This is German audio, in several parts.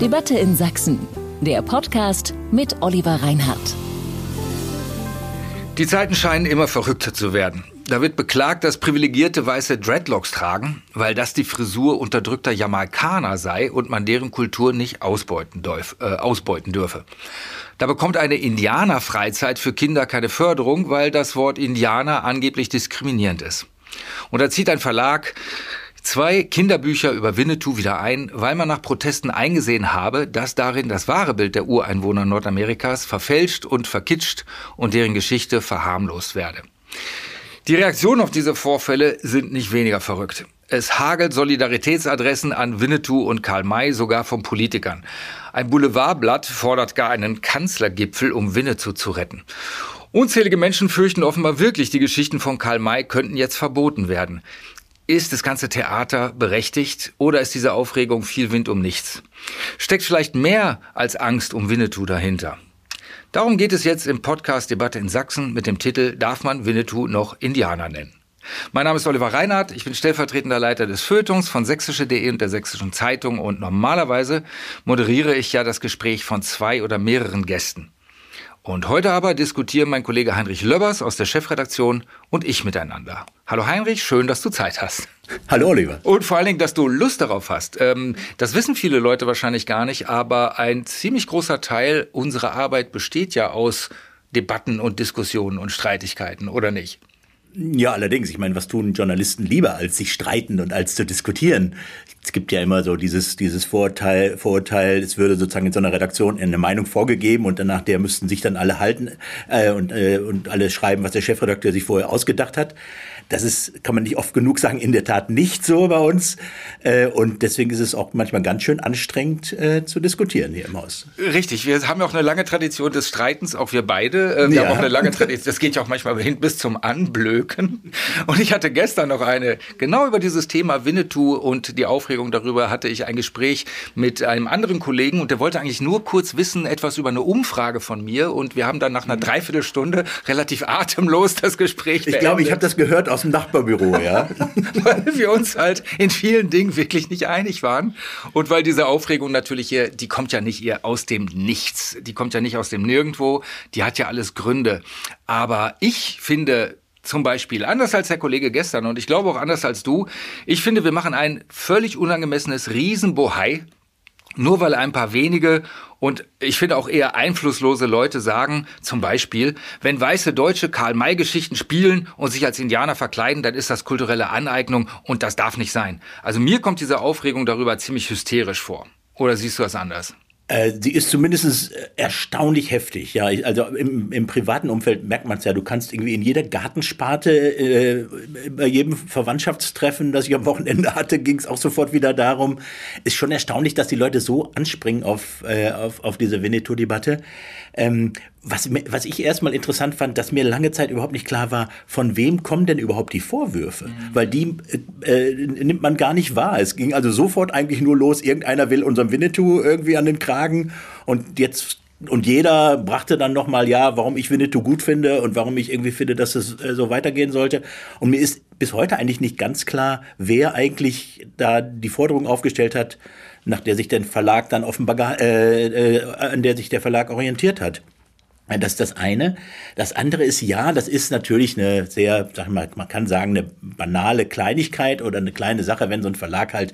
Debatte in Sachsen. Der Podcast mit Oliver Reinhardt. Die Zeiten scheinen immer verrückter zu werden. Da wird beklagt, dass privilegierte weiße Dreadlocks tragen, weil das die Frisur unterdrückter Jamaikaner sei und man deren Kultur nicht ausbeuten, darf, äh, ausbeuten dürfe. Da bekommt eine Indianerfreizeit für Kinder keine Förderung, weil das Wort Indianer angeblich diskriminierend ist. Und da zieht ein Verlag zwei Kinderbücher über Winnetou wieder ein, weil man nach Protesten eingesehen habe, dass darin das wahre Bild der Ureinwohner Nordamerikas verfälscht und verkitscht und deren Geschichte verharmlost werde. Die Reaktionen auf diese Vorfälle sind nicht weniger verrückt. Es hagelt Solidaritätsadressen an Winnetou und Karl May, sogar von Politikern. Ein Boulevardblatt fordert gar einen Kanzlergipfel, um Winnetou zu retten. Unzählige Menschen fürchten offenbar wirklich, die Geschichten von Karl May könnten jetzt verboten werden. Ist das ganze Theater berechtigt oder ist diese Aufregung viel Wind um nichts? Steckt vielleicht mehr als Angst um Winnetou dahinter? Darum geht es jetzt im Podcast Debatte in Sachsen mit dem Titel Darf man Winnetou noch Indianer nennen? Mein Name ist Oliver Reinhardt, ich bin stellvertretender Leiter des Feuilletons von sächsische.de und der Sächsischen Zeitung und normalerweise moderiere ich ja das Gespräch von zwei oder mehreren Gästen. Und heute aber diskutieren mein Kollege Heinrich Löbbers aus der Chefredaktion und ich miteinander. Hallo Heinrich, schön, dass du Zeit hast. Hallo Oliver. Und vor allen Dingen, dass du Lust darauf hast. Ähm, das wissen viele Leute wahrscheinlich gar nicht, aber ein ziemlich großer Teil unserer Arbeit besteht ja aus Debatten und Diskussionen und Streitigkeiten, oder nicht? Ja, allerdings. Ich meine, was tun Journalisten lieber, als sich streiten und als zu diskutieren? Es gibt ja immer so dieses, dieses Vorurteil, Vorurteil, es würde sozusagen in so einer Redaktion eine Meinung vorgegeben und danach der müssten sich dann alle halten äh, und, äh, und alle schreiben, was der Chefredakteur sich vorher ausgedacht hat. Das ist, kann man nicht oft genug sagen, in der Tat nicht so bei uns. Äh, und deswegen ist es auch manchmal ganz schön anstrengend äh, zu diskutieren hier im Haus. Richtig, wir haben ja auch eine lange Tradition des Streitens, auch wir beide. Äh, wir ja. haben auch eine lange Tradition, das geht ja auch manchmal hin bis zum Anblöken. Und ich hatte gestern noch eine, genau über dieses Thema Winnetou und die Aufregung darüber hatte ich ein Gespräch mit einem anderen Kollegen und der wollte eigentlich nur kurz wissen, etwas über eine Umfrage von mir. Und wir haben dann nach einer Dreiviertelstunde relativ atemlos das Gespräch Ich glaube, ich habe das gehört aus aus dem Nachbarbüro, ja. weil wir uns halt in vielen Dingen wirklich nicht einig waren. Und weil diese Aufregung natürlich hier, die kommt ja nicht eher aus dem Nichts. Die kommt ja nicht aus dem Nirgendwo. Die hat ja alles Gründe. Aber ich finde, zum Beispiel, anders als der Kollege gestern und ich glaube auch anders als du, ich finde, wir machen ein völlig unangemessenes Riesenbohai nur weil ein paar wenige und ich finde auch eher einflusslose Leute sagen, zum Beispiel, wenn weiße Deutsche Karl-May-Geschichten spielen und sich als Indianer verkleiden, dann ist das kulturelle Aneignung und das darf nicht sein. Also mir kommt diese Aufregung darüber ziemlich hysterisch vor. Oder siehst du das anders? Äh, sie ist zumindest erstaunlich heftig. Ja, also im, im privaten Umfeld merkt man es ja. Du kannst irgendwie in jeder Gartensparte, äh, bei jedem Verwandtschaftstreffen, das ich am Wochenende hatte, ging es auch sofort wieder darum. Ist schon erstaunlich, dass die Leute so anspringen auf, äh, auf, auf diese Winnetou-Debatte. Ähm, was, was ich erstmal interessant fand, dass mir lange Zeit überhaupt nicht klar war, von wem kommen denn überhaupt die Vorwürfe? Mhm. Weil die äh, äh, nimmt man gar nicht wahr. Es ging also sofort eigentlich nur los, irgendeiner will unserem Winnetou irgendwie an den Kragen und jetzt und jeder brachte dann nochmal, ja, warum ich Winnetou gut finde und warum ich irgendwie finde, dass es äh, so weitergehen sollte. Und mir ist bis heute eigentlich nicht ganz klar, wer eigentlich da die Forderung aufgestellt hat, nach der sich der Verlag dann offenbar, äh, äh, an der sich der Verlag orientiert hat. Das ist das eine. Das andere ist ja, das ist natürlich eine sehr, sag ich mal, man kann sagen, eine banale Kleinigkeit oder eine kleine Sache, wenn so ein Verlag halt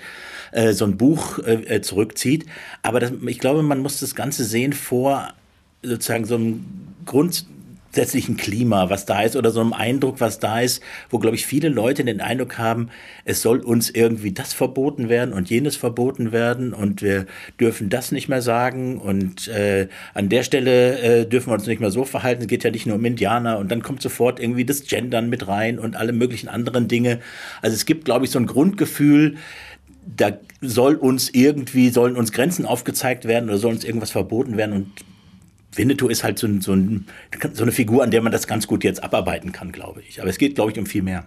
äh, so ein Buch äh, zurückzieht. Aber das, ich glaube, man muss das Ganze sehen vor sozusagen so einem Grund, grundsätzlichen Klima, was da ist, oder so einem Eindruck, was da ist, wo, glaube ich, viele Leute den Eindruck haben, es soll uns irgendwie das verboten werden und jenes verboten werden und wir dürfen das nicht mehr sagen und äh, an der Stelle äh, dürfen wir uns nicht mehr so verhalten. Es geht ja nicht nur um Indianer und dann kommt sofort irgendwie das Gendern mit rein und alle möglichen anderen Dinge. Also es gibt, glaube ich, so ein Grundgefühl, da soll uns irgendwie, sollen uns Grenzen aufgezeigt werden oder soll uns irgendwas verboten werden und Winnetou ist halt so, so, ein, so, eine Figur, an der man das ganz gut jetzt abarbeiten kann, glaube ich. Aber es geht, glaube ich, um viel mehr.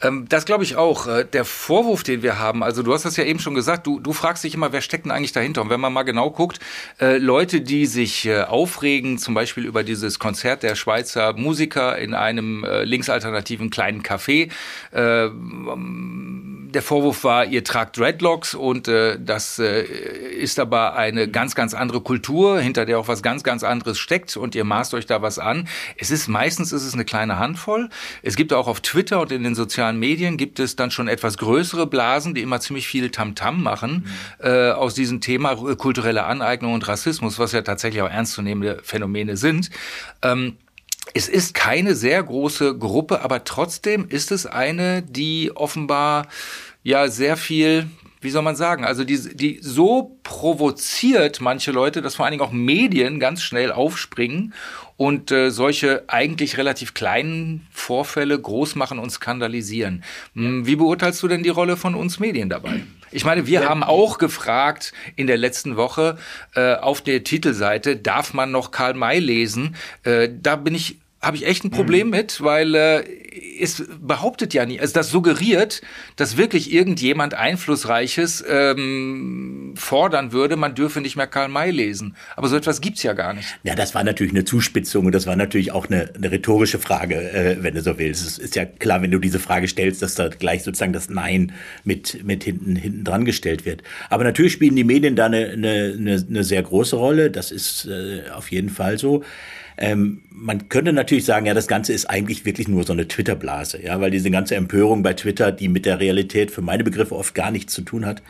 Ähm, das glaube ich auch. Äh, der Vorwurf, den wir haben, also du hast das ja eben schon gesagt, du, du fragst dich immer, wer steckt denn eigentlich dahinter? Und wenn man mal genau guckt, äh, Leute, die sich äh, aufregen, zum Beispiel über dieses Konzert der Schweizer Musiker in einem äh, linksalternativen kleinen Café, äh, der Vorwurf war, ihr tragt Dreadlocks und äh, das ist aber eine ganz, ganz andere Kultur, hinter der auch was ganz, ganz anderes steckt und ihr maßt euch da was an. Es ist meistens ist es eine kleine Handvoll. Es gibt auch auf Twitter und in den sozialen Medien gibt es dann schon etwas größere Blasen, die immer ziemlich viel Tamtam -Tam machen mhm. äh, aus diesem Thema kulturelle Aneignung und Rassismus, was ja tatsächlich auch ernstzunehmende Phänomene sind. Ähm, es ist keine sehr große Gruppe, aber trotzdem ist es eine, die offenbar ja sehr viel, wie soll man sagen, also die, die so provoziert manche Leute, dass vor allen Dingen auch Medien ganz schnell aufspringen und äh, solche eigentlich relativ kleinen Vorfälle groß machen und skandalisieren. Hm, wie beurteilst du denn die Rolle von uns Medien dabei? Ich meine, wir haben auch gefragt in der letzten Woche äh, auf der Titelseite, darf man noch Karl May lesen? Äh, da bin ich habe ich echt ein Problem mhm. mit, weil äh, es behauptet ja nie, also das suggeriert, dass wirklich irgendjemand Einflussreiches ähm, fordern würde, man dürfe nicht mehr Karl May lesen. Aber so etwas gibt's ja gar nicht. Ja, das war natürlich eine Zuspitzung und das war natürlich auch eine, eine rhetorische Frage, äh, wenn du so willst. Es ist ja klar, wenn du diese Frage stellst, dass da gleich sozusagen das Nein mit, mit hinten, hinten dran gestellt wird. Aber natürlich spielen die Medien da eine, eine, eine, eine sehr große Rolle. Das ist äh, auf jeden Fall so. Ähm, man könnte natürlich sagen, ja, das Ganze ist eigentlich wirklich nur so eine Twitter-Blase, ja, weil diese ganze Empörung bei Twitter, die mit der Realität für meine Begriffe oft gar nichts zu tun hat,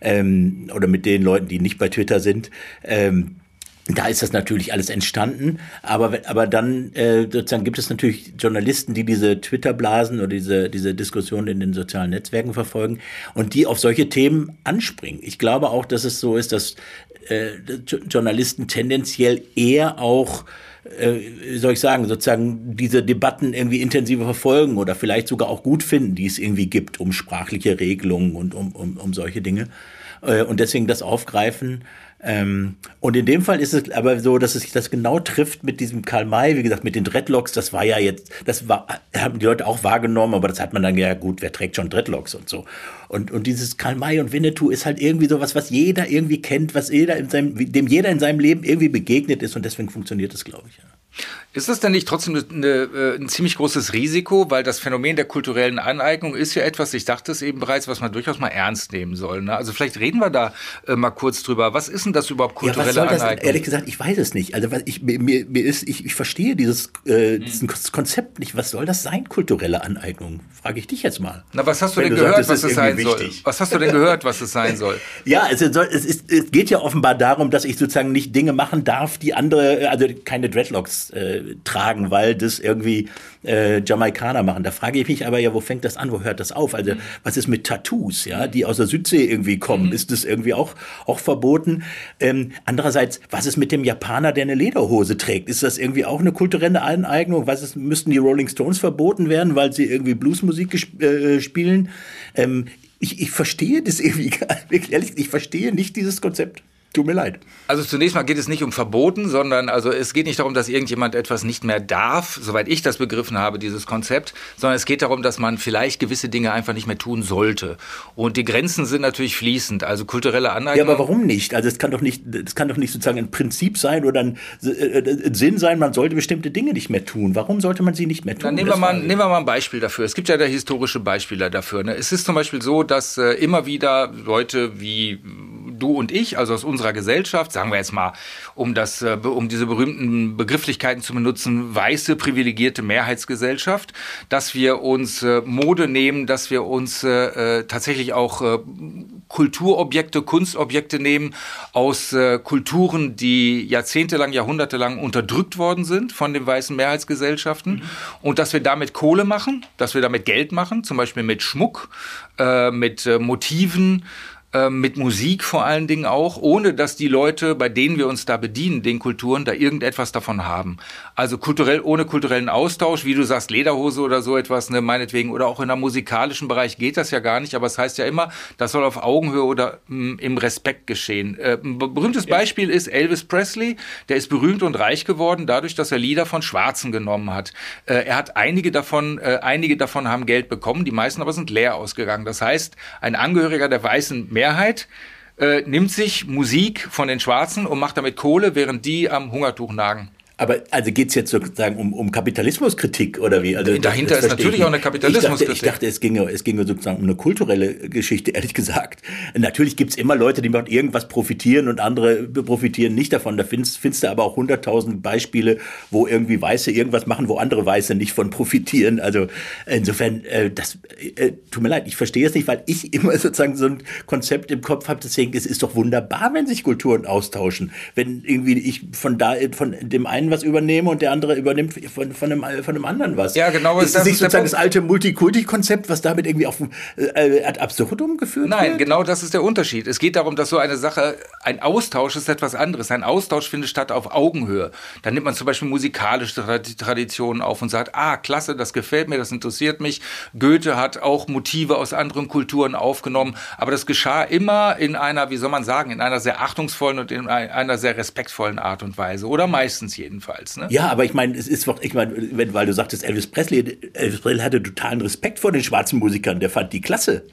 ähm, oder mit den Leuten, die nicht bei Twitter sind, ähm, da ist das natürlich alles entstanden, aber aber dann äh, sozusagen gibt es natürlich Journalisten, die diese Twitter-Blasen oder diese diese Diskussion in den sozialen Netzwerken verfolgen und die auf solche Themen anspringen. Ich glaube auch, dass es so ist, dass äh, Journalisten tendenziell eher auch äh, soll ich sagen, sozusagen diese Debatten irgendwie intensiver verfolgen oder vielleicht sogar auch gut finden, die es irgendwie gibt um sprachliche Regelungen und um, um, um solche Dinge. Äh, und deswegen das aufgreifen. Ähm, und in dem Fall ist es aber so, dass es sich das genau trifft mit diesem Karl May, wie gesagt, mit den Dreadlocks, das war ja jetzt, das war, haben die Leute auch wahrgenommen, aber das hat man dann ja gut, wer trägt schon Dreadlocks und so. Und, und dieses Karl May und Winnetou ist halt irgendwie sowas, was jeder irgendwie kennt, was jeder in seinem, dem jeder in seinem Leben irgendwie begegnet ist und deswegen funktioniert es, glaube ich. Ja. Ist das denn nicht trotzdem eine, eine, äh, ein ziemlich großes Risiko, weil das Phänomen der kulturellen Aneignung ist ja etwas, ich dachte es eben bereits, was man durchaus mal ernst nehmen soll. Ne? Also vielleicht reden wir da äh, mal kurz drüber. Was ist denn das überhaupt kulturelle ja, Aneignung? Das, ehrlich gesagt, ich weiß es nicht. Also ich, mir, mir ist, ich, ich verstehe dieses, äh, hm. Konzept nicht. Was soll das sein, kulturelle Aneignung? Frage ich dich jetzt mal. Na, was hast du Wenn denn du gehört, sagst, was es sein wichtig. soll? Was hast du denn gehört, was es sein soll? ja, es, soll, es, ist, es geht ja offenbar darum, dass ich sozusagen nicht Dinge machen darf, die andere, also keine Dreadlocks äh, tragen, weil das irgendwie äh, Jamaikaner machen. Da frage ich mich aber ja, wo fängt das an, wo hört das auf? Also was ist mit Tattoos, ja, die aus der Südsee irgendwie kommen? Mhm. Ist das irgendwie auch, auch verboten? Ähm, andererseits, was ist mit dem Japaner, der eine Lederhose trägt? Ist das irgendwie auch eine kulturelle Aneignung? Was ist, müssten die Rolling Stones verboten werden, weil sie irgendwie Bluesmusik äh, spielen? Ähm, ich, ich verstehe das irgendwie, ehrlich, ich verstehe nicht dieses Konzept. Tut mir leid. Also zunächst mal geht es nicht um Verboten, sondern also es geht nicht darum, dass irgendjemand etwas nicht mehr darf, soweit ich das begriffen habe, dieses Konzept, sondern es geht darum, dass man vielleicht gewisse Dinge einfach nicht mehr tun sollte. Und die Grenzen sind natürlich fließend, also kulturelle Aneignung. Ja, aber warum nicht? Also es kann doch nicht, es kann doch nicht sozusagen ein Prinzip sein oder ein, äh, ein Sinn sein, man sollte bestimmte Dinge nicht mehr tun. Warum sollte man sie nicht mehr tun? Dann nehmen wir, mal, nehmen wir mal ein Beispiel dafür. Es gibt ja da historische Beispiele dafür. Ne? Es ist zum Beispiel so, dass äh, immer wieder Leute wie du und ich, also aus unserer Gesellschaft, sagen wir jetzt mal, um das, äh, um diese berühmten Begrifflichkeiten zu benutzen, weiße privilegierte Mehrheitsgesellschaft, dass wir uns äh, Mode nehmen, dass wir uns äh, tatsächlich auch Kulturobjekte, Kunstobjekte nehmen aus Kulturen, die jahrzehntelang, jahrhundertelang unterdrückt worden sind von den weißen Mehrheitsgesellschaften mhm. und dass wir damit Kohle machen, dass wir damit Geld machen, zum Beispiel mit Schmuck, mit Motiven, mit Musik vor allen Dingen auch, ohne dass die Leute, bei denen wir uns da bedienen, den Kulturen, da irgendetwas davon haben. Also kulturell, ohne kulturellen Austausch, wie du sagst, Lederhose oder so etwas, ne, meinetwegen, oder auch in der musikalischen Bereich geht das ja gar nicht, aber es heißt ja immer, das soll auf Augenhöhe oder mh, mm, im Respekt geschehen. Äh, ein berühmtes ja. Beispiel ist Elvis Presley, der ist berühmt und reich geworden, dadurch, dass er Lieder von Schwarzen genommen hat. Äh, er hat einige davon, äh, einige davon haben Geld bekommen, die meisten aber sind leer ausgegangen. Das heißt, ein Angehöriger der weißen Mehrheit äh, nimmt sich Musik von den Schwarzen und macht damit Kohle, während die am Hungertuch nagen. Aber also geht es jetzt sozusagen um, um Kapitalismuskritik oder wie? Also Dahinter ist natürlich auch eine Kapitalismuskritik. Ich dachte, ich dachte, es, ginge, es ginge sozusagen um eine kulturelle Geschichte, ehrlich gesagt. Natürlich gibt es immer Leute, die von irgendwas profitieren und andere profitieren nicht davon. Da findest, findest du aber auch hunderttausend Beispiele, wo irgendwie Weiße irgendwas machen, wo andere Weiße nicht von profitieren. Also insofern, äh, das äh, tut mir leid, ich verstehe es nicht, weil ich immer sozusagen so ein Konzept im Kopf habe, deswegen es ist doch wunderbar, wenn sich Kulturen austauschen. Wenn irgendwie ich von da von dem einen einen was übernehme und der andere übernimmt von, von, einem, von einem anderen was. Ja, genau. Ist das nicht sozusagen das alte Multikulti-Konzept, was damit irgendwie auf äh, ad absurdum geführt Nein, wird? Nein, genau das ist der Unterschied. Es geht darum, dass so eine Sache, ein Austausch ist etwas anderes. Ein Austausch findet statt auf Augenhöhe. Dann nimmt man zum Beispiel musikalische Traditionen auf und sagt, ah, klasse, das gefällt mir, das interessiert mich. Goethe hat auch Motive aus anderen Kulturen aufgenommen, aber das geschah immer in einer, wie soll man sagen, in einer sehr achtungsvollen und in einer sehr respektvollen Art und Weise. Oder meistens jedenfalls jedenfalls. Ne? Ja, aber ich meine, es ist doch, ich meine, weil du sagtest, Elvis Presley, Elvis Presley hatte totalen Respekt vor den schwarzen Musikern, der fand die klasse.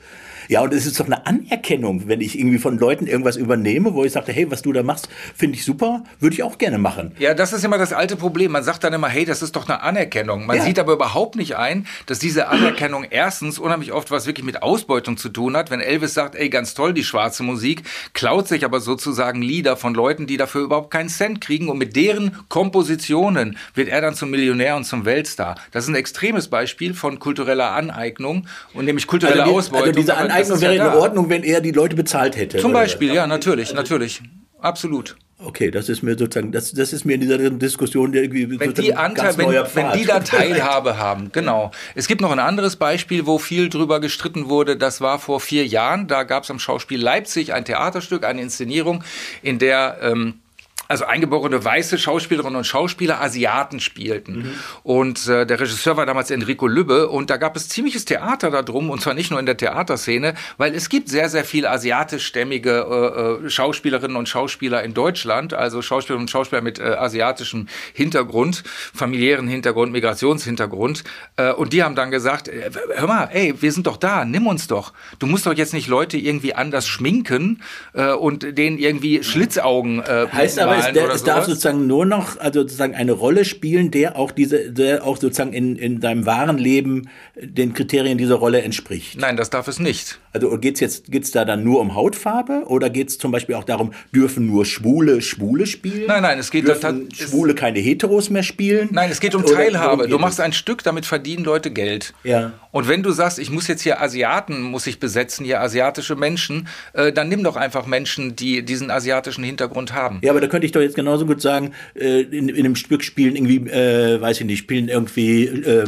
Ja, und es ist doch eine Anerkennung, wenn ich irgendwie von Leuten irgendwas übernehme, wo ich sagte, hey, was du da machst, finde ich super, würde ich auch gerne machen. Ja, das ist immer das alte Problem. Man sagt dann immer, hey, das ist doch eine Anerkennung. Man ja. sieht aber überhaupt nicht ein, dass diese Anerkennung erstens unheimlich oft was wirklich mit Ausbeutung zu tun hat. Wenn Elvis sagt, ey, ganz toll, die schwarze Musik, klaut sich aber sozusagen Lieder von Leuten, die dafür überhaupt keinen Cent kriegen und mit deren Kompositionen wird er dann zum Millionär und zum Weltstar. Das ist ein extremes Beispiel von kultureller Aneignung und nämlich kulturelle also die, Ausbeutung. Also diese Aneignung Aneignung wäre ja in Ordnung, wenn er die Leute bezahlt hätte. Zum Beispiel, ja, natürlich, natürlich. Absolut. Okay, das ist mir sozusagen, das, das ist mir in dieser Diskussion irgendwie wenn die Anteil, wenn, wenn die da Teilhabe haben, genau. Es gibt noch ein anderes Beispiel, wo viel drüber gestritten wurde. Das war vor vier Jahren. Da gab es am Schauspiel Leipzig ein Theaterstück, eine Inszenierung, in der ähm, also eingeborene weiße Schauspielerinnen und Schauspieler Asiaten spielten. Mhm. Und äh, der Regisseur war damals Enrico Lübbe und da gab es ziemliches Theater darum und zwar nicht nur in der Theaterszene, weil es gibt sehr, sehr viel asiatischstämmige äh, äh, Schauspielerinnen und Schauspieler in Deutschland, also Schauspielerinnen und Schauspieler mit äh, asiatischem Hintergrund, familiären Hintergrund, Migrationshintergrund. Äh, und die haben dann gesagt, äh, hör mal, ey, wir sind doch da, nimm uns doch. Du musst doch jetzt nicht Leute irgendwie anders schminken äh, und denen irgendwie Schlitzaugen äh, heißt aber es, der, es darf sozusagen nur noch also sozusagen eine Rolle spielen, der auch diese, der auch sozusagen in, in seinem wahren Leben den Kriterien dieser Rolle entspricht. Nein, das darf es nicht. Also geht es jetzt geht's da dann nur um Hautfarbe oder geht es zum Beispiel auch darum, dürfen nur Schwule Schwule spielen? Nein, nein, es geht dürfen Schwule keine Heteros mehr spielen? Nein, es geht um Teilhabe. Du machst ein Stück, damit verdienen Leute Geld. Ja. Und wenn du sagst, ich muss jetzt hier Asiaten muss ich besetzen, hier asiatische Menschen, äh, dann nimm doch einfach Menschen, die diesen asiatischen Hintergrund haben. Ja, aber da könnte ich doch jetzt genauso gut sagen, äh, in, in einem Stück spielen irgendwie, äh, weiß ich nicht, spielen irgendwie, äh,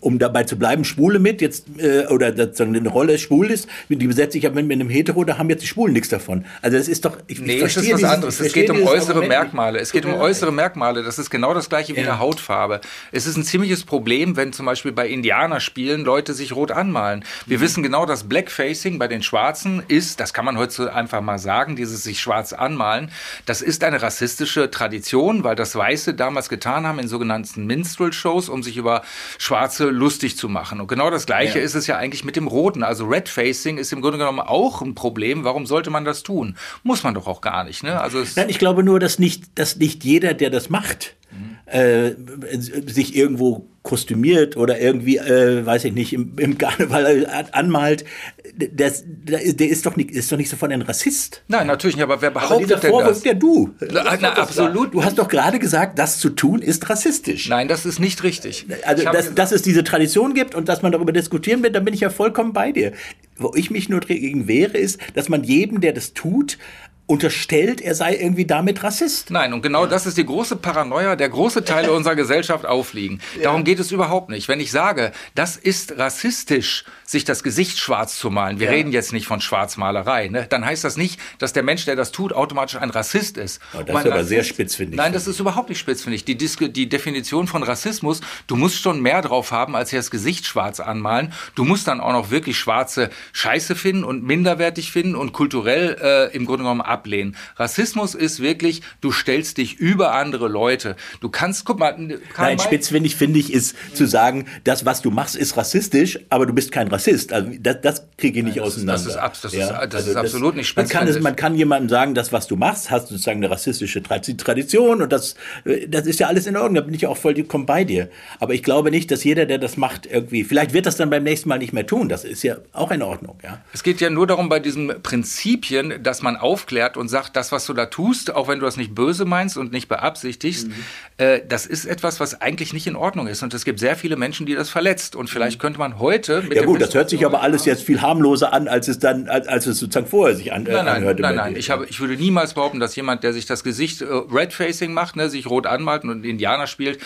um dabei zu bleiben, Schwule mit, jetzt äh, oder sozusagen eine Rolle schwul ist, die besetze ich aber mit einem Hetero, da haben jetzt die Schwulen nichts davon. Also das ist doch, ich, nee, ich verstehe das ist was dieses, anderes. Es geht um äußere. Merkmale. Es geht um äußere Merkmale. Das ist genau das gleiche wie ja. eine Hautfarbe. Es ist ein ziemliches Problem, wenn zum Beispiel bei Indianerspielen Leute sich rot anmalen. Wir mhm. wissen genau, dass Blackfacing bei den Schwarzen ist, das kann man heute einfach mal sagen, dieses sich schwarz anmalen, das ist eine rassistische Tradition, weil das Weiße damals getan haben in sogenannten Minstrel-Shows, um sich über Schwarze lustig zu machen. Und genau das Gleiche ja. ist es ja eigentlich mit dem Roten. Also Redfacing ist im Grunde genommen auch ein Problem. Warum sollte man das tun? Muss man doch auch gar nicht. Ne? Also Nein, ich glaube nur, dass nicht, dass nicht jeder, der das macht. Äh, sich irgendwo kostümiert oder irgendwie, äh, weiß ich nicht, im, im Karneval anmalt, das, der ist doch nicht, ist doch nicht sofort ein Rassist. Nein, natürlich nicht, aber wer behauptet aber dieser Vorwurf, das? der du. Na, na absolut. Du hast doch gerade gesagt, das zu tun ist rassistisch. Nein, das ist nicht richtig. Also, dass, dass es diese Tradition gibt und dass man darüber diskutieren wird, dann bin ich ja vollkommen bei dir. Wo ich mich nur dagegen wehre, ist, dass man jedem, der das tut, unterstellt, er sei irgendwie damit Rassist. Nein, und genau ja. das ist die große Paranoia, der große Teile unserer Gesellschaft aufliegen. Ja. Darum geht es überhaupt nicht. Wenn ich sage, das ist rassistisch, sich das Gesicht schwarz zu malen, wir ja. reden jetzt nicht von Schwarzmalerei, ne? dann heißt das nicht, dass der Mensch, der das tut, automatisch ein Rassist ist. Oh, das ist aber sehr spitzfindig. Nein, das ist überhaupt nicht spitzfindig. Die, die Definition von Rassismus, du musst schon mehr drauf haben, als das Gesicht schwarz anmalen. Du musst dann auch noch wirklich schwarze Scheiße finden und minderwertig finden und kulturell äh, im Grunde genommen ablehnen. Rassismus ist wirklich, du stellst dich über andere Leute. Du kannst, guck mal. Nein, spitzfindig finde ich, ist zu sagen, das, was du machst, ist rassistisch, aber du bist kein Rassist. Also das, das kriege ich nicht Nein, das auseinander. Ist, das ist, das ja? ist, das also ist absolut das, nicht spitzfindig. Man kann, es, man kann jemandem sagen, das, was du machst, hast sozusagen eine rassistische Tradition und das, das ist ja alles in Ordnung. Da bin ich auch vollkommen bei dir. Aber ich glaube nicht, dass jeder, der das macht, irgendwie, vielleicht wird das dann beim nächsten Mal nicht mehr tun. Das ist ja auch in Ordnung. Ja? Es geht ja nur darum, bei diesen Prinzipien, dass man aufklärt, erklärt und sagt, das, was du da tust, auch wenn du das nicht böse meinst und nicht beabsichtigst, mhm. äh, das ist etwas, was eigentlich nicht in Ordnung ist. Und es gibt sehr viele Menschen, die das verletzt. Und vielleicht mhm. könnte man heute mit Ja gut, das hört sich aber alles jetzt viel harmloser an, als es dann, als, als es sozusagen vorher sich an, äh, nein, nein, anhörte. Nein, nein, ich, habe, ich würde niemals behaupten, dass jemand, der sich das Gesicht äh, Red-Facing macht, ne, sich rot anmalt und Indianer spielt,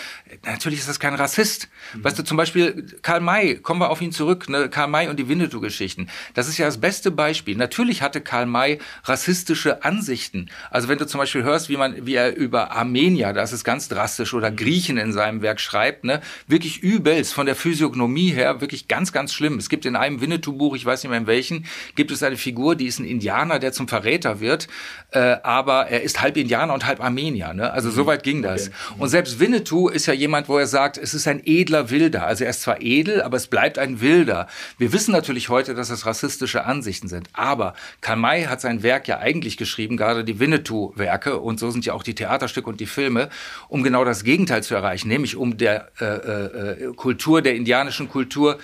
natürlich ist das kein Rassist. Mhm. Weißt du, zum Beispiel Karl May, kommen wir auf ihn zurück, ne, Karl May und die Winnetou-Geschichten. Das ist ja das beste Beispiel. Natürlich hatte Karl May rassistische Ansichten. Also wenn du zum Beispiel hörst, wie man, wie er über Armenier, das ist ganz drastisch, oder Griechen in seinem Werk schreibt, ne, wirklich übelst von der Physiognomie her, wirklich ganz, ganz schlimm. Es gibt in einem Winnetou-Buch, ich weiß nicht mehr in welchen, gibt es eine Figur, die ist ein Indianer, der zum Verräter wird, äh, aber er ist halb Indianer und halb Armenier. Ne? Also mhm. so weit ging das. Okay. Und selbst Winnetou ist ja jemand, wo er sagt, es ist ein edler Wilder. Also er ist zwar edel, aber es bleibt ein Wilder. Wir wissen natürlich heute, dass das rassistische Ansichten sind. Aber Kamai hat sein Werk ja eigentlich geschrieben, gerade die Winnetou-Werke, und so sind ja auch die Theaterstücke und die Filme, um genau das Gegenteil zu erreichen, nämlich um der äh, äh, Kultur, der indianischen Kultur,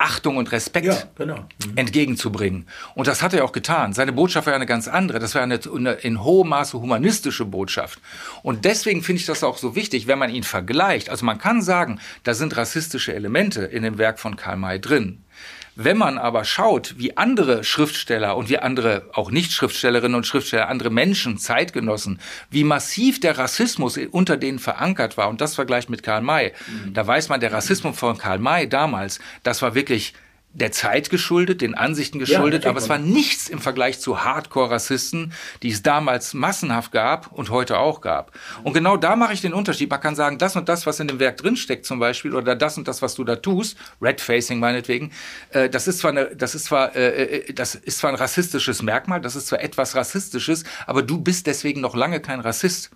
Achtung und Respekt ja, genau. mhm. entgegenzubringen. Und das hat er auch getan. Seine Botschaft war eine ganz andere. Das war eine, eine in hohem Maße humanistische Botschaft. Und deswegen finde ich das auch so wichtig, wenn man ihn vergleicht. Also man kann sagen, da sind rassistische Elemente in dem Werk von Karl May drin. Wenn man aber schaut, wie andere Schriftsteller und wie andere, auch Nicht-Schriftstellerinnen und Schriftsteller, andere Menschen, Zeitgenossen, wie massiv der Rassismus unter denen verankert war, und das vergleicht mit Karl May, mhm. da weiß man, der Rassismus von Karl May damals, das war wirklich der Zeit geschuldet, den Ansichten geschuldet, ja, aber es war nichts im Vergleich zu Hardcore-Rassisten, die es damals massenhaft gab und heute auch gab. Und genau da mache ich den Unterschied. Man kann sagen, das und das, was in dem Werk drinsteckt zum Beispiel, oder das und das, was du da tust, Red-Facing meinetwegen, äh, das ist zwar eine, das ist zwar, äh, äh, das ist zwar ein rassistisches Merkmal, das ist zwar etwas Rassistisches, aber du bist deswegen noch lange kein Rassist.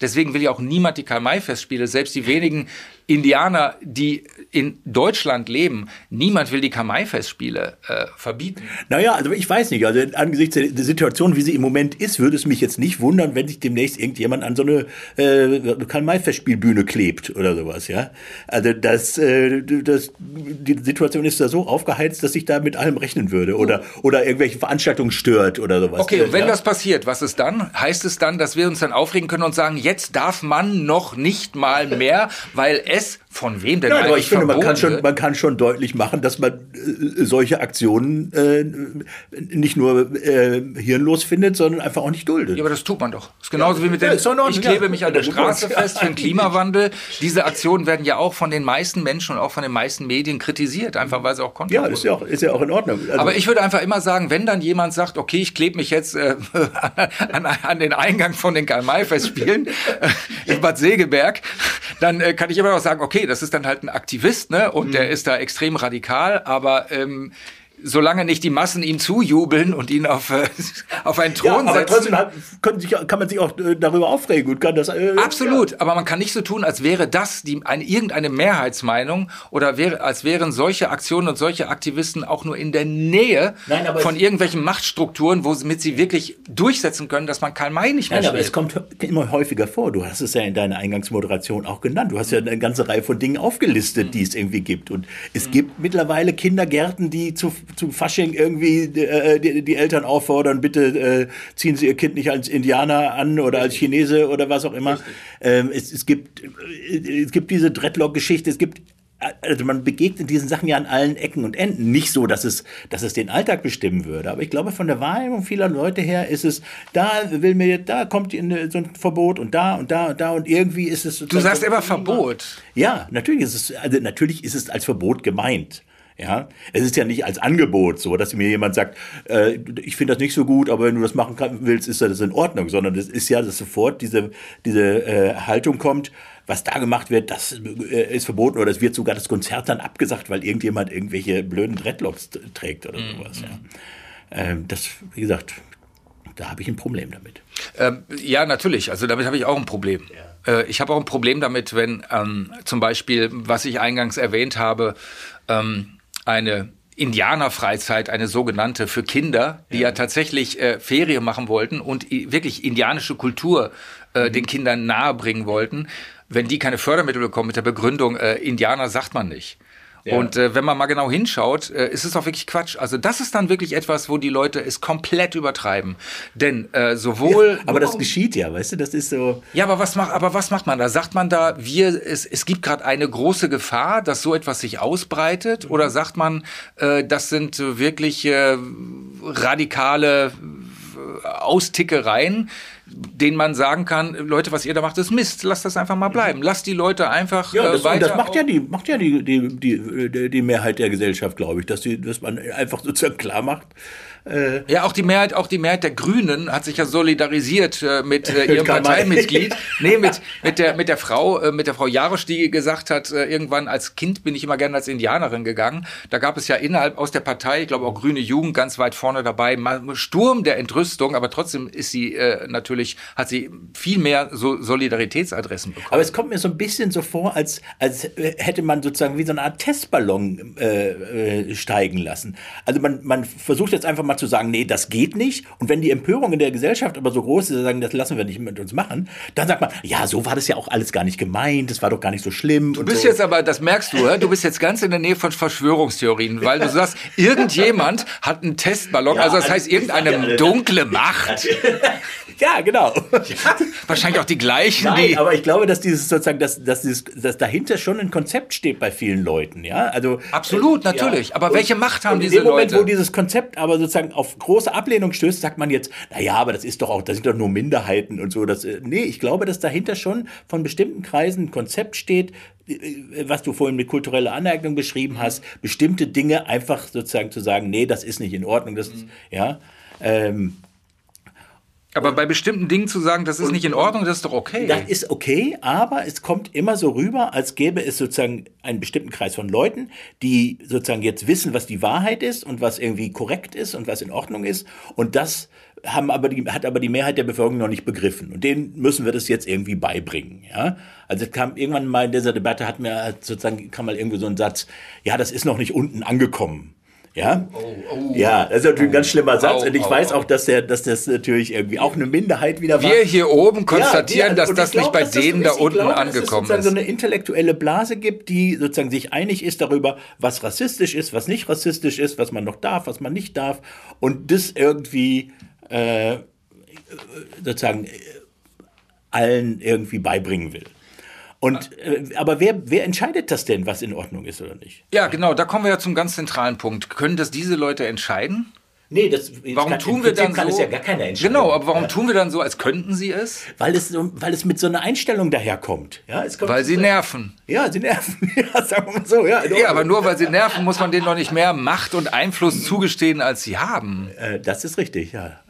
Deswegen will ja auch niemand die Karl-May-Festspiele, selbst die wenigen Indianer, die in Deutschland leben, niemand will die Karl-May-Festspiele äh, verbieten. Naja, also ich weiß nicht. Also angesichts der Situation, wie sie im Moment ist, würde es mich jetzt nicht wundern, wenn sich demnächst irgendjemand an so eine äh, Karl-May-Festspielbühne klebt oder sowas, ja. Also das, äh, das, die Situation ist da so aufgeheizt, dass ich da mit allem rechnen würde oder, oder irgendwelche Veranstaltungen stört oder sowas. Okay, und wenn ja? das passiert, was ist dann? Heißt es dann, dass wir uns dann aufregen können und sagen, jetzt darf man noch nicht mal mehr, weil es von wem denn Nein, aber ich finde, man kann, schon, man kann schon deutlich machen, dass man äh, solche Aktionen äh, nicht nur äh, hirnlos findet, sondern einfach auch nicht duldet. Ja, aber das tut man doch. Das ist genauso ja, wie mit dem, ja, ich klebe mich an der Straße fest für den Klimawandel. Diese Aktionen werden ja auch von den meisten Menschen und auch von den meisten Medien kritisiert, einfach weil sie auch kontra Ja, ist ja auch, ist ja auch in Ordnung. Also aber ich würde einfach immer sagen, wenn dann jemand sagt, okay, ich klebe mich jetzt äh, an, an, den Eingang von den Karl-May-Festspielen äh, in Bad Segeberg, dann äh, kann ich immer noch sagen, okay, das ist dann halt ein Aktivist, ne? Und mhm. der ist da extrem radikal, aber ähm, solange nicht die Massen ihm zujubeln und ihn auf, äh, auf einen Thron ja, aber setzen. Trotzdem hat, können sich, kann man sich auch äh, darüber aufregen und kann das. Äh, Absolut, ja. aber man kann nicht so tun, als wäre das die, eine, irgendeine Mehrheitsmeinung oder wäre, als wären solche Aktionen und solche Aktivisten auch nur in der Nähe Nein, von irgendwelchen Machtstrukturen, womit sie wirklich durchsetzen können, dass man Karl May nicht mehr Nein, aber es kommt immer häufiger vor. Du hast es ja in deiner Eingangsmoderation auch genannt. Du hast ja eine ganze Reihe von Dingen aufgelistet, mhm. die es irgendwie gibt. Und es mhm. gibt mittlerweile Kindergärten, die zu zu Fasching irgendwie äh, die, die, Eltern auffordern, bitte äh, ziehen Sie Ihr Kind nicht als Indianer an oder als Chinese oder was auch immer. Ähm, es, es, gibt, äh, es gibt diese Dreadlock-Geschichte, es gibt also man begegnet diesen Sachen ja an allen Ecken und Enden. Nicht so, dass es, dass es den Alltag bestimmen würde. Aber ich glaube, von der Wahrnehmung vieler Leute her ist es, da will mir, da kommt so ein Verbot und da und da und da und irgendwie ist es. Du sagst immer Verbot. Ja, natürlich ist es, also natürlich ist es als Verbot gemeint. Ja, es ist ja nicht als Angebot so, dass mir jemand sagt, äh, ich finde das nicht so gut, aber wenn du das machen willst, ist das in Ordnung, sondern es ist ja, dass sofort diese, diese äh, Haltung kommt, was da gemacht wird, das äh, ist verboten oder es wird sogar das Konzert dann abgesagt, weil irgendjemand irgendwelche blöden Dreadlocks trägt oder mhm. sowas. Ja. Ähm, das, wie gesagt, da habe ich ein Problem damit. Ähm, ja, natürlich. Also damit habe ich auch ein Problem. Ja. Äh, ich habe auch ein Problem damit, wenn ähm, zum Beispiel, was ich eingangs erwähnt habe, ähm, eine Indianerfreizeit, eine sogenannte für Kinder, die ja, ja tatsächlich äh, Ferien machen wollten und wirklich indianische Kultur äh, mhm. den Kindern nahebringen wollten, wenn die keine Fördermittel bekommen mit der Begründung, äh, Indianer sagt man nicht. Ja. Und äh, wenn man mal genau hinschaut, äh, ist es auch wirklich Quatsch. Also das ist dann wirklich etwas, wo die Leute es komplett übertreiben. Denn äh, sowohl. Ja, aber das geschieht ja, weißt du, das ist so. Ja, aber was macht, aber was macht man da? Sagt man da, wir, es, es gibt gerade eine große Gefahr, dass so etwas sich ausbreitet? Oder sagt man, äh, das sind wirklich äh, radikale Austickereien, denen man sagen kann, Leute, was ihr da macht, ist Mist. Lasst das einfach mal bleiben. Lasst die Leute einfach ja, das, äh, weiter. Das macht ja die, macht ja die, die, die, die Mehrheit der Gesellschaft, glaube ich, dass, die, dass man einfach sozusagen klar macht, äh, ja, auch die Mehrheit, auch die Mehrheit der Grünen hat sich ja solidarisiert äh, mit äh, ihrem Parteimitglied. nee, mit, mit der, mit der Frau, äh, mit der Frau Jarosch, die gesagt hat, äh, irgendwann als Kind bin ich immer gerne als Indianerin gegangen. Da gab es ja innerhalb aus der Partei, ich glaube auch Grüne Jugend ganz weit vorne dabei, Sturm der Entrüstung, aber trotzdem ist sie äh, natürlich, hat sie viel mehr so Solidaritätsadressen bekommen. Aber es kommt mir so ein bisschen so vor, als, als hätte man sozusagen wie so eine Art Testballon äh, äh, steigen lassen. Also man, man versucht jetzt einfach mal mal zu sagen, nee, das geht nicht. Und wenn die Empörung in der Gesellschaft aber so groß ist, sagen, das lassen wir nicht mit uns machen, dann sagt man, ja, so war das ja auch alles gar nicht gemeint, das war doch gar nicht so schlimm. Du bist so. jetzt aber, das merkst du, du bist jetzt ganz in der Nähe von Verschwörungstheorien, weil du sagst, irgendjemand hat einen Testballon, ja, also das heißt, irgendeine dunkle Macht. ja, genau. Ja, wahrscheinlich auch die gleichen, Nein, die. Aber ich glaube, dass dieses sozusagen, dass, dass, dieses, dass dahinter schon ein Konzept steht bei vielen Leuten, ja. Also absolut, natürlich. Ja. Aber welche Macht haben diese Leute? In dem Moment, wo dieses Konzept aber sozusagen sozusagen auf große Ablehnung stößt, sagt man jetzt, na ja, aber das ist doch auch, das sind doch nur Minderheiten und so. Das, äh, nee, ich glaube, dass dahinter schon von bestimmten Kreisen ein Konzept steht, äh, was du vorhin mit kultureller Aneignung beschrieben hast, bestimmte Dinge einfach sozusagen zu sagen, nee, das ist nicht in Ordnung, das ist, ja. Ähm, aber bei bestimmten Dingen zu sagen, das ist nicht in Ordnung, das ist doch okay. Das ist okay, aber es kommt immer so rüber, als gäbe es sozusagen einen bestimmten Kreis von Leuten, die sozusagen jetzt wissen, was die Wahrheit ist und was irgendwie korrekt ist und was in Ordnung ist. Und das haben aber die, hat aber die Mehrheit der Bevölkerung noch nicht begriffen. Und denen müssen wir das jetzt irgendwie beibringen. Ja? Also es kam irgendwann mal in dieser Debatte, hat mir sozusagen, kam mal irgendwie so ein Satz, ja, das ist noch nicht unten angekommen. Ja, oh, oh, ja, das ist natürlich oh, ein ganz schlimmer Satz und ich weiß auch, dass der, dass das natürlich irgendwie auch eine Minderheit wieder war. Wir hier oben konstatieren, ja, dass das glaub, nicht bei denen das so da unten glaube, angekommen dass es ist. so eine intellektuelle Blase gibt, die sozusagen sich einig ist darüber, was rassistisch ist, was nicht rassistisch ist, was man noch darf, was man nicht darf und das irgendwie äh, sozusagen allen irgendwie beibringen will. Und, äh, aber wer, wer entscheidet das denn, was in Ordnung ist oder nicht? Ja, genau, da kommen wir ja zum ganz zentralen Punkt. Können das diese Leute entscheiden? Nee, das warum kann, tun wir dann kann so, es ja gar keiner entscheiden. Genau, aber warum ja. tun wir dann so, als könnten sie es? Weil es, weil es mit so einer Einstellung daherkommt. Ja, es kommt weil sie nerven. Ja, sie nerven. Ja, sagen wir mal so. Ja, ja, aber nur weil sie nerven, muss man denen noch nicht mehr Macht und Einfluss zugestehen, als sie haben. Äh, das ist richtig, ja.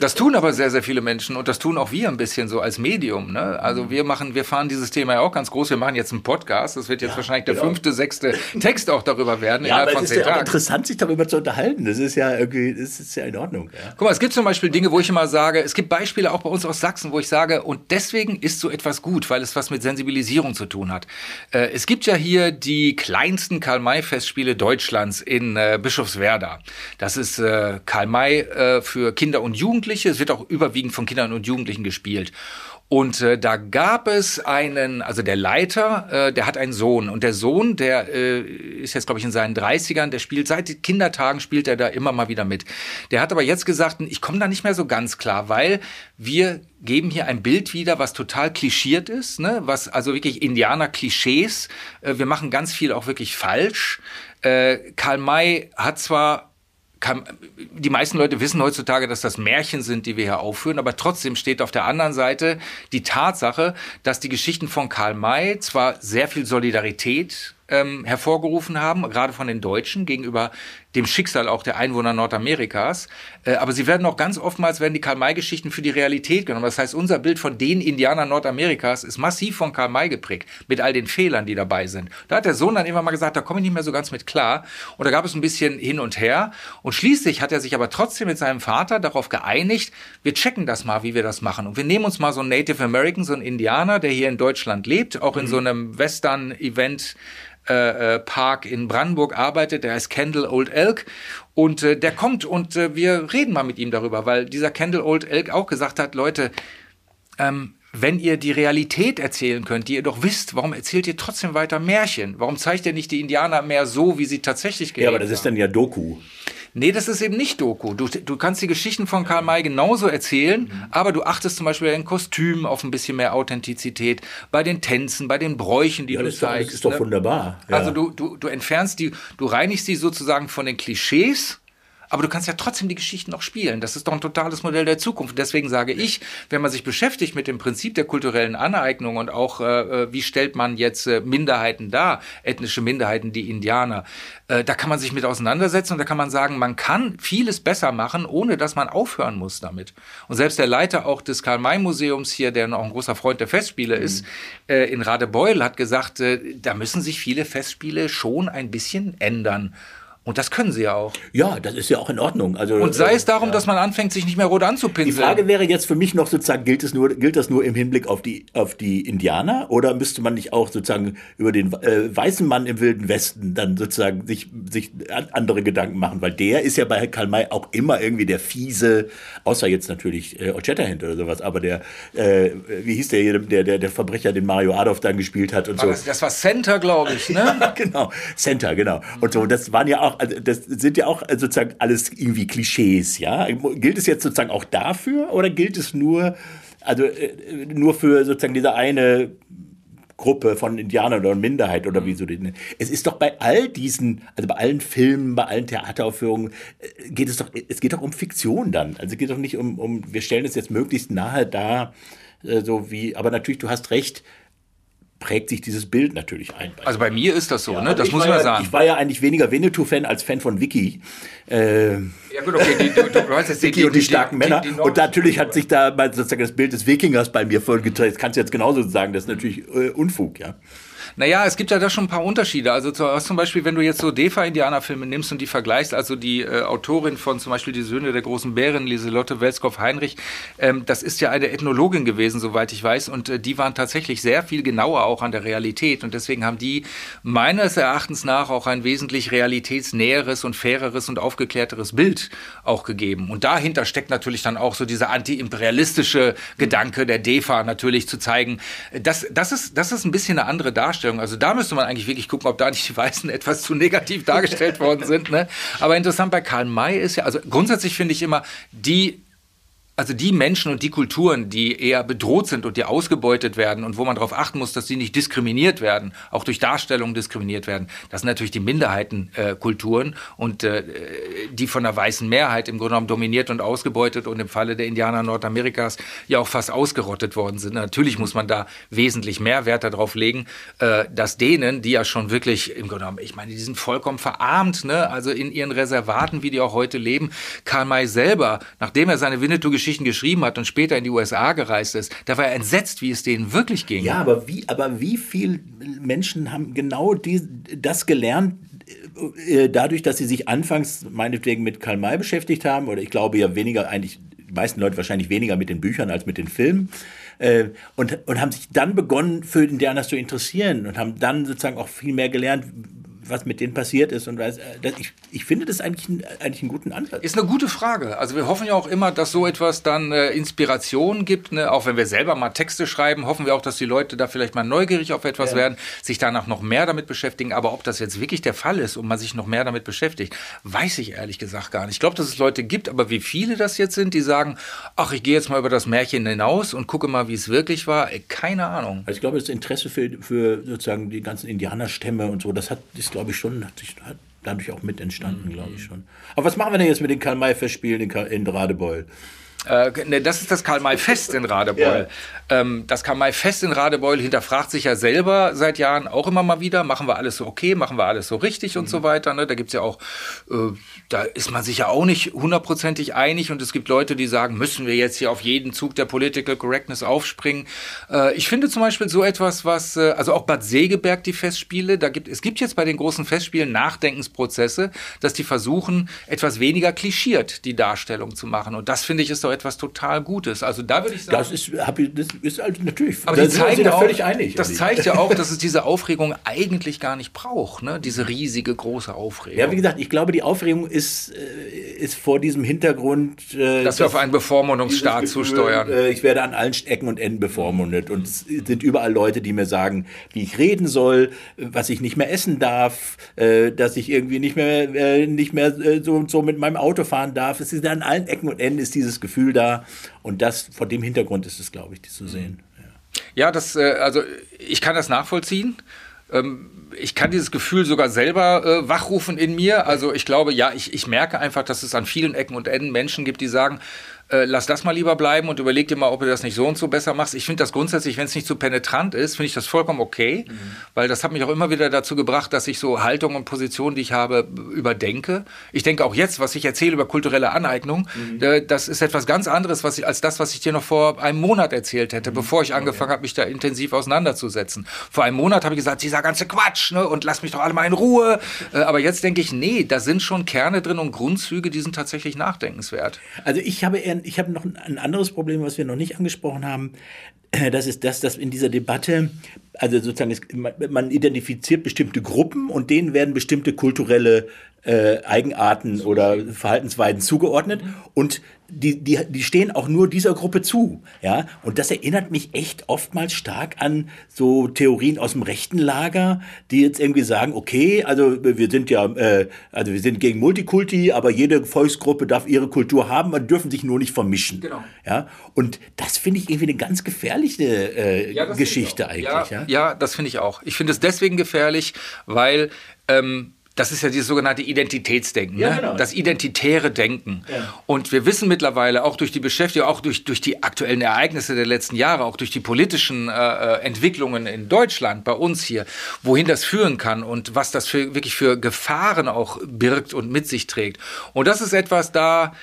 Das tun aber sehr, sehr viele Menschen und das tun auch wir ein bisschen so als Medium. Ne? Also wir machen, wir fahren dieses Thema ja auch ganz groß. Wir machen jetzt einen Podcast. Das wird jetzt ja, wahrscheinlich der genau. fünfte, sechste Text auch darüber werden. Ja, aber es ist ja auch interessant, sich darüber zu unterhalten. Das ist ja irgendwie, das ist ja in Ordnung. Ja. Guck mal, es gibt zum Beispiel Dinge, wo ich immer sage, es gibt Beispiele auch bei uns aus Sachsen, wo ich sage, und deswegen ist so etwas gut, weil es was mit Sensibilisierung zu tun hat. Äh, es gibt ja hier die kleinsten Karl-May-Festspiele Deutschlands in äh, Bischofswerda. Das ist äh, Karl May für Kinder und Jugendliche Jugendliche. Es wird auch überwiegend von Kindern und Jugendlichen gespielt. Und äh, da gab es einen, also der Leiter, äh, der hat einen Sohn. Und der Sohn, der äh, ist jetzt, glaube ich, in seinen 30ern, der spielt seit Kindertagen, spielt er da immer mal wieder mit. Der hat aber jetzt gesagt, ich komme da nicht mehr so ganz klar, weil wir geben hier ein Bild wieder, was total klischiert ist, ne? was also wirklich Indianer-Klischees. Äh, wir machen ganz viel auch wirklich falsch. Äh, Karl May hat zwar kann, die meisten Leute wissen heutzutage, dass das Märchen sind, die wir hier aufführen, aber trotzdem steht auf der anderen Seite die Tatsache, dass die Geschichten von Karl May zwar sehr viel Solidarität ähm, hervorgerufen haben, gerade von den Deutschen gegenüber dem Schicksal auch der Einwohner Nordamerikas. Äh, aber sie werden auch ganz oftmals werden die Karl-May-Geschichten für die Realität genommen. Das heißt, unser Bild von den Indianern Nordamerikas ist massiv von Karl May geprägt, mit all den Fehlern, die dabei sind. Da hat der Sohn dann immer mal gesagt, da komme ich nicht mehr so ganz mit klar. Und da gab es ein bisschen hin und her. Und schließlich hat er sich aber trotzdem mit seinem Vater darauf geeinigt, wir checken das mal, wie wir das machen. Und wir nehmen uns mal so einen Native American, so einen Indianer, der hier in Deutschland lebt, auch in mhm. so einem Western-Event äh, äh, Park in Brandenburg arbeitet, der heißt Kendall Old Elk. Und äh, der kommt und äh, wir reden mal mit ihm darüber, weil dieser Kendall Old Elk auch gesagt hat, Leute, ähm, wenn ihr die Realität erzählen könnt, die ihr doch wisst, warum erzählt ihr trotzdem weiter Märchen? Warum zeigt ihr nicht die Indianer mehr so, wie sie tatsächlich gelebt haben? Ja, aber das ist dann ja Doku. Nee, das ist eben nicht Doku. Du, du kannst die Geschichten von Karl May genauso erzählen, mhm. aber du achtest zum Beispiel bei den Kostümen auf ein bisschen mehr Authentizität, bei den Tänzen, bei den Bräuchen, die ja, du zeigst. Das ist doch ne? wunderbar. Ja. Also du, du, du entfernst die, du reinigst die sozusagen von den Klischees aber du kannst ja trotzdem die Geschichten noch spielen. Das ist doch ein totales Modell der Zukunft. Deswegen sage ich, wenn man sich beschäftigt mit dem Prinzip der kulturellen Aneignung und auch, äh, äh, wie stellt man jetzt äh, Minderheiten dar, ethnische Minderheiten, die Indianer, äh, da kann man sich mit auseinandersetzen und da kann man sagen, man kann vieles besser machen, ohne dass man aufhören muss damit. Und selbst der Leiter auch des Karl-May-Museums hier, der noch ein großer Freund der Festspiele mhm. ist, äh, in Radebeul, hat gesagt, äh, da müssen sich viele Festspiele schon ein bisschen ändern. Und das können sie ja auch. Ja, das ist ja auch in Ordnung. Also, und sei es darum, ja. dass man anfängt, sich nicht mehr rot anzupinseln. Die Frage wäre jetzt für mich noch sozusagen, gilt, es nur, gilt das nur im Hinblick auf die, auf die Indianer oder müsste man nicht auch sozusagen über den äh, weißen Mann im Wilden Westen dann sozusagen sich, sich andere Gedanken machen? Weil der ist ja bei Karl May auch immer irgendwie der fiese, außer jetzt natürlich äh, Shatterhand oder sowas, aber der, äh, wie hieß der, der, der, der Verbrecher, den Mario Adolf dann gespielt hat und war so. Das, das war Center, glaube ich, ne? ja, genau, Center, genau. Und so, das waren ja auch, also das sind ja auch sozusagen alles irgendwie Klischees, ja. Gilt es jetzt sozusagen auch dafür oder gilt es nur, also äh, nur für sozusagen diese eine Gruppe von Indianern oder Minderheit oder wie so. Es ist doch bei all diesen, also bei allen Filmen, bei allen Theateraufführungen, äh, geht es doch, es geht doch um Fiktion dann. Also es geht doch nicht um, um wir stellen es jetzt möglichst nahe da, äh, so wie, aber natürlich, du hast recht, prägt sich dieses Bild natürlich ein. Also bei mir ist das so, ja, ne? Das muss man ja, sagen. Ich war ja eigentlich weniger Winnetou-Fan als Fan von Vicky. Äh, ja gut, okay, die, du, du weißt jetzt Vicky die, und die, die starken die, Männer. und natürlich hat sich da sozusagen das Bild des Wikingers bei mir vorgetragen. Das kannst du jetzt genauso sagen, das ist natürlich äh, Unfug, ja. Naja, es gibt ja da schon ein paar Unterschiede. Also zum Beispiel, wenn du jetzt so Defa-Indianerfilme nimmst und die vergleichst, also die äh, Autorin von zum Beispiel Die Söhne der großen Bären, Lieselotte Welskow-Heinrich, ähm, das ist ja eine Ethnologin gewesen, soweit ich weiß, und äh, die waren tatsächlich sehr viel genauer auch an der Realität und deswegen haben die meines Erachtens nach auch ein wesentlich realitätsnäheres und faireres und aufgeklärteres Bild auch gegeben. Und dahinter steckt natürlich dann auch so dieser anti-imperialistische Gedanke der DEFA natürlich zu zeigen. Das, das, ist, das ist ein bisschen eine andere Darstellung Darstellung. Also da müsste man eigentlich wirklich gucken, ob da nicht die Weißen etwas zu negativ dargestellt worden sind. Ne? Aber interessant bei Karl May ist ja, also grundsätzlich finde ich immer, die also die Menschen und die Kulturen, die eher bedroht sind und die ausgebeutet werden und wo man darauf achten muss, dass sie nicht diskriminiert werden, auch durch Darstellungen diskriminiert werden, das sind natürlich die Minderheitenkulturen äh, und äh, die von der weißen Mehrheit im Grunde genommen dominiert und ausgebeutet und im Falle der Indianer Nordamerikas ja auch fast ausgerottet worden sind. Natürlich muss man da wesentlich mehr Wert darauf legen, äh, dass denen, die ja schon wirklich im Grunde genommen, ich meine, die sind vollkommen verarmt, ne? also in ihren Reservaten, wie die auch heute leben. Karl May selber, nachdem er seine Winnetou-Geschichte Geschichten geschrieben hat und später in die USA gereist ist, da war er entsetzt, wie es denen wirklich ging. Ja, aber wie, aber wie viele Menschen haben genau die, das gelernt, äh, dadurch, dass sie sich anfangs meinetwegen mit Karl May beschäftigt haben, oder ich glaube ja weniger, eigentlich die meisten Leute wahrscheinlich weniger mit den Büchern als mit den Filmen, äh, und, und haben sich dann begonnen, für Indianer zu interessieren und haben dann sozusagen auch viel mehr gelernt, was mit denen passiert ist. Und was, äh, das, ich, ich finde das eigentlich, eigentlich einen guten Ansatz. Ist eine gute Frage. Also wir hoffen ja auch immer, dass so etwas dann äh, Inspiration gibt. Ne? Auch wenn wir selber mal Texte schreiben, hoffen wir auch, dass die Leute da vielleicht mal neugierig auf etwas ja. werden, sich danach noch mehr damit beschäftigen. Aber ob das jetzt wirklich der Fall ist und man sich noch mehr damit beschäftigt, weiß ich ehrlich gesagt gar nicht. Ich glaube, dass es Leute gibt, aber wie viele das jetzt sind, die sagen, ach, ich gehe jetzt mal über das Märchen hinaus und gucke mal, wie es wirklich war, ey, keine Ahnung. Also ich glaube, das Interesse für, für sozusagen die ganzen Indianerstämme und so, das hat, ist, glaube ich, schon, hat sich hat dadurch auch mit entstanden, mhm. glaube ich schon. Aber was machen wir denn jetzt mit den Karl-May-Festspielen in, in Radebeul? Äh, ne, das ist das Karl-May-Fest in Radebeul. Ja. Ähm, das Karl-May-Fest in Radebeul hinterfragt sich ja selber seit Jahren auch immer mal wieder, machen wir alles so okay, machen wir alles so richtig mhm. und so weiter. Ne? Da gibt's ja auch, äh, da ist man sich ja auch nicht hundertprozentig einig und es gibt Leute, die sagen, müssen wir jetzt hier auf jeden Zug der Political Correctness aufspringen. Äh, ich finde zum Beispiel so etwas, was, also auch Bad Segeberg, die Festspiele, da gibt, es gibt jetzt bei den großen Festspielen Nachdenkensprozesse, dass die versuchen, etwas weniger klischiert die Darstellung zu machen. Und das finde ich ist doch etwas total Gutes. Also da würde ich sagen. Das ist, ich, das ist halt natürlich. Aber die zeigen da völlig einig. Das zeigt ja auch, dass es diese Aufregung eigentlich gar nicht braucht, ne? Diese riesige große Aufregung. Ja, wie gesagt, ich glaube, die Aufregung ist, äh, ist vor diesem Hintergrund. Äh, dass wir auf einen Bevormundungsstaat Gefühl, zusteuern. Äh, ich werde an allen Ecken und Enden bevormundet. Und es sind überall Leute, die mir sagen, wie ich reden soll, was ich nicht mehr essen darf, äh, dass ich irgendwie nicht mehr, äh, nicht mehr äh, so und so mit meinem Auto fahren darf. Es ist an allen Ecken und Enden ist dieses Gefühl Gefühl da. Und das vor dem Hintergrund ist es, glaube ich, die zu sehen. Ja, ja das, äh, also ich kann das nachvollziehen. Ähm, ich kann dieses Gefühl sogar selber äh, wachrufen in mir. Also ich glaube, ja, ich, ich merke einfach, dass es an vielen Ecken und Enden Menschen gibt, die sagen, äh, lass das mal lieber bleiben und überleg dir mal, ob du das nicht so und so besser machst. Ich finde das grundsätzlich, wenn es nicht zu so penetrant ist, finde ich das vollkommen okay, mhm. weil das hat mich auch immer wieder dazu gebracht, dass ich so Haltungen und Positionen, die ich habe, überdenke. Ich denke auch jetzt, was ich erzähle über kulturelle Aneignung, mhm. äh, das ist etwas ganz anderes was ich, als das, was ich dir noch vor einem Monat erzählt hätte, mhm. bevor ich angefangen okay. habe, mich da intensiv auseinanderzusetzen. Vor einem Monat habe ich gesagt, dieser ganze Quatsch, ne, und lass mich doch alle mal in Ruhe. Äh, aber jetzt denke ich, nee, da sind schon Kerne drin und Grundzüge, die sind tatsächlich nachdenkenswert. Also ich habe eher ich habe noch ein anderes Problem, was wir noch nicht angesprochen haben. Das ist das, dass in dieser Debatte, also sozusagen, es, man identifiziert bestimmte Gruppen und denen werden bestimmte kulturelle äh, Eigenarten oder Verhaltensweisen zugeordnet und die, die, die stehen auch nur dieser Gruppe zu. Ja? Und das erinnert mich echt oftmals stark an so Theorien aus dem rechten Lager, die jetzt irgendwie sagen, okay, also wir sind ja, äh, also wir sind gegen Multikulti, aber jede Volksgruppe darf ihre Kultur haben, man dürfen sich nur nicht vermischen. Genau. Ja? Und das finde ich irgendwie eine ganz gefährliche äh, ja, Geschichte eigentlich. Ja, ja? ja das finde ich auch. Ich finde es deswegen gefährlich, weil ähm, das ist ja dieses sogenannte Identitätsdenken, ja, ne? genau. das identitäre Denken. Ja. Und wir wissen mittlerweile auch durch die Beschäftigung, auch durch, durch die aktuellen Ereignisse der letzten Jahre, auch durch die politischen äh, äh, Entwicklungen in Deutschland, bei uns hier, wohin das führen kann und was das für, wirklich für Gefahren auch birgt und mit sich trägt. Und das ist etwas, da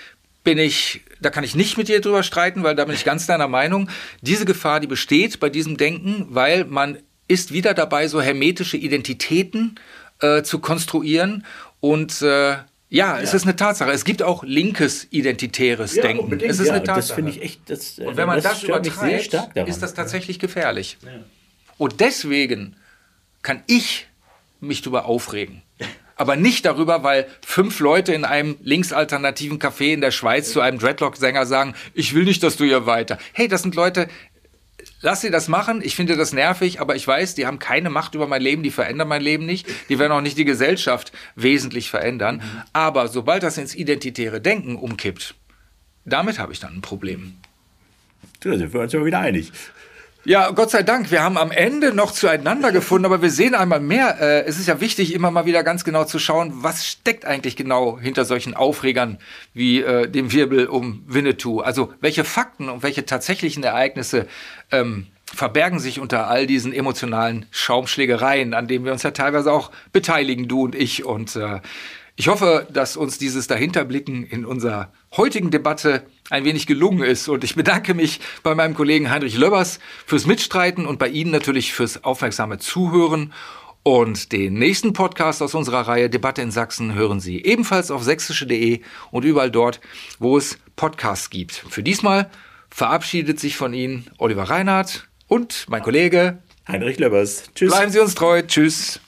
bin ich, da kann ich nicht mit dir drüber streiten, weil da bin ich ganz deiner Meinung. Diese Gefahr, die besteht bei diesem Denken, weil man ist wieder dabei, so hermetische Identitäten äh, zu konstruieren. Und äh, ja, ja, es ist eine Tatsache. Es gibt auch linkes identitäres ja, Denken. Unbedingt. Es ist ja, eine Tatsache. Das finde ich echt. Das, und wenn man das, das übertreibt, ist das tatsächlich gefährlich. Und deswegen kann ich mich darüber aufregen. Aber nicht darüber, weil fünf Leute in einem linksalternativen Café in der Schweiz zu einem Dreadlock-Sänger sagen, ich will nicht, dass du hier weiter. Hey, das sind Leute, lass sie das machen. Ich finde das nervig, aber ich weiß, die haben keine Macht über mein Leben, die verändern mein Leben nicht. Die werden auch nicht die Gesellschaft wesentlich verändern. Aber sobald das ins identitäre Denken umkippt, damit habe ich dann ein Problem. Da sind wir uns ja wieder einig. Ja, Gott sei Dank, wir haben am Ende noch zueinander gefunden, aber wir sehen einmal mehr, äh, es ist ja wichtig, immer mal wieder ganz genau zu schauen, was steckt eigentlich genau hinter solchen Aufregern wie äh, dem Wirbel um Winnetou. Also welche Fakten und welche tatsächlichen Ereignisse ähm, verbergen sich unter all diesen emotionalen Schaumschlägereien, an denen wir uns ja teilweise auch beteiligen, du und ich. Und äh, ich hoffe, dass uns dieses Dahinterblicken in unserer heutigen Debatte ein wenig gelungen ist. Und ich bedanke mich bei meinem Kollegen Heinrich Löbbers fürs Mitstreiten und bei Ihnen natürlich fürs aufmerksame Zuhören. Und den nächsten Podcast aus unserer Reihe Debatte in Sachsen hören Sie ebenfalls auf sächsische.de und überall dort, wo es Podcasts gibt. Für diesmal verabschiedet sich von Ihnen Oliver Reinhardt und mein Kollege Heinrich Löbbers. Tschüss. Bleiben Sie uns treu. Tschüss.